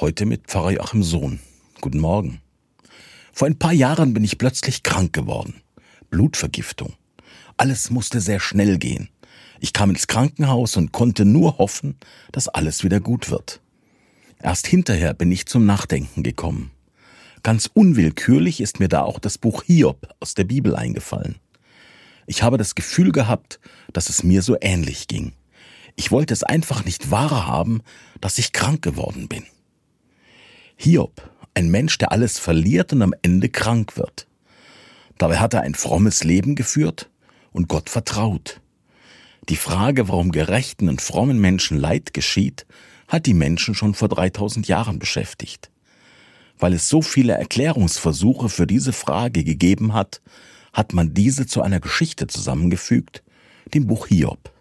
Heute mit Pfarrer Joachim Sohn. Guten Morgen. Vor ein paar Jahren bin ich plötzlich krank geworden. Blutvergiftung. Alles musste sehr schnell gehen. Ich kam ins Krankenhaus und konnte nur hoffen, dass alles wieder gut wird. Erst hinterher bin ich zum Nachdenken gekommen. Ganz unwillkürlich ist mir da auch das Buch Hiob aus der Bibel eingefallen. Ich habe das Gefühl gehabt, dass es mir so ähnlich ging. Ich wollte es einfach nicht wahrhaben, dass ich krank geworden bin. Hiob, ein Mensch, der alles verliert und am Ende krank wird. Dabei hat er ein frommes Leben geführt und Gott vertraut. Die Frage, warum gerechten und frommen Menschen Leid geschieht, hat die Menschen schon vor 3000 Jahren beschäftigt. Weil es so viele Erklärungsversuche für diese Frage gegeben hat, hat man diese zu einer Geschichte zusammengefügt, dem Buch Hiob.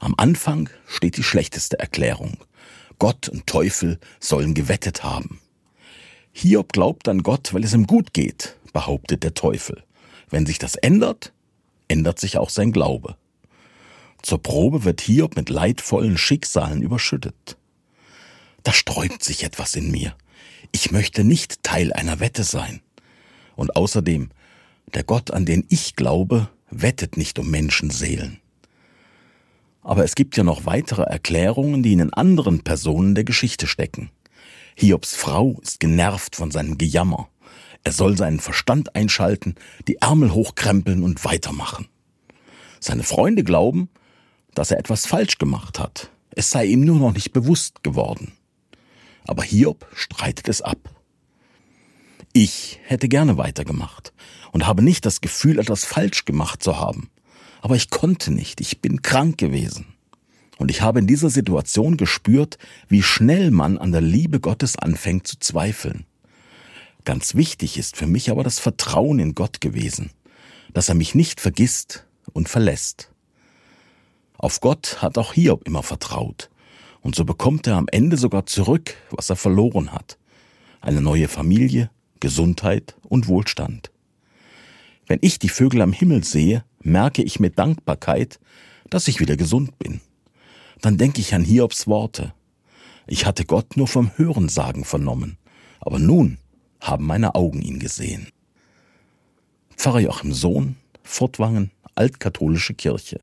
Am Anfang steht die schlechteste Erklärung. Gott und Teufel sollen gewettet haben. Hiob glaubt an Gott, weil es ihm gut geht, behauptet der Teufel. Wenn sich das ändert, ändert sich auch sein Glaube. Zur Probe wird Hiob mit leidvollen Schicksalen überschüttet. Da sträubt sich etwas in mir. Ich möchte nicht Teil einer Wette sein. Und außerdem, der Gott, an den ich glaube, wettet nicht um Menschenseelen. Aber es gibt ja noch weitere Erklärungen, die in den anderen Personen der Geschichte stecken. Hiobs Frau ist genervt von seinem Gejammer. Er soll seinen Verstand einschalten, die Ärmel hochkrempeln und weitermachen. Seine Freunde glauben, dass er etwas falsch gemacht hat. Es sei ihm nur noch nicht bewusst geworden. Aber Hiob streitet es ab. Ich hätte gerne weitergemacht und habe nicht das Gefühl, etwas falsch gemacht zu haben. Aber ich konnte nicht, ich bin krank gewesen. Und ich habe in dieser Situation gespürt, wie schnell man an der Liebe Gottes anfängt zu zweifeln. Ganz wichtig ist für mich aber das Vertrauen in Gott gewesen, dass er mich nicht vergisst und verlässt. Auf Gott hat auch Hiob immer vertraut, und so bekommt er am Ende sogar zurück, was er verloren hat. Eine neue Familie, Gesundheit und Wohlstand. Wenn ich die Vögel am Himmel sehe, merke ich mit Dankbarkeit, dass ich wieder gesund bin. Dann denke ich an Hiobs Worte. Ich hatte Gott nur vom Hörensagen vernommen, aber nun haben meine Augen ihn gesehen. Pfarrer Joachim Sohn, Fortwangen, Altkatholische Kirche.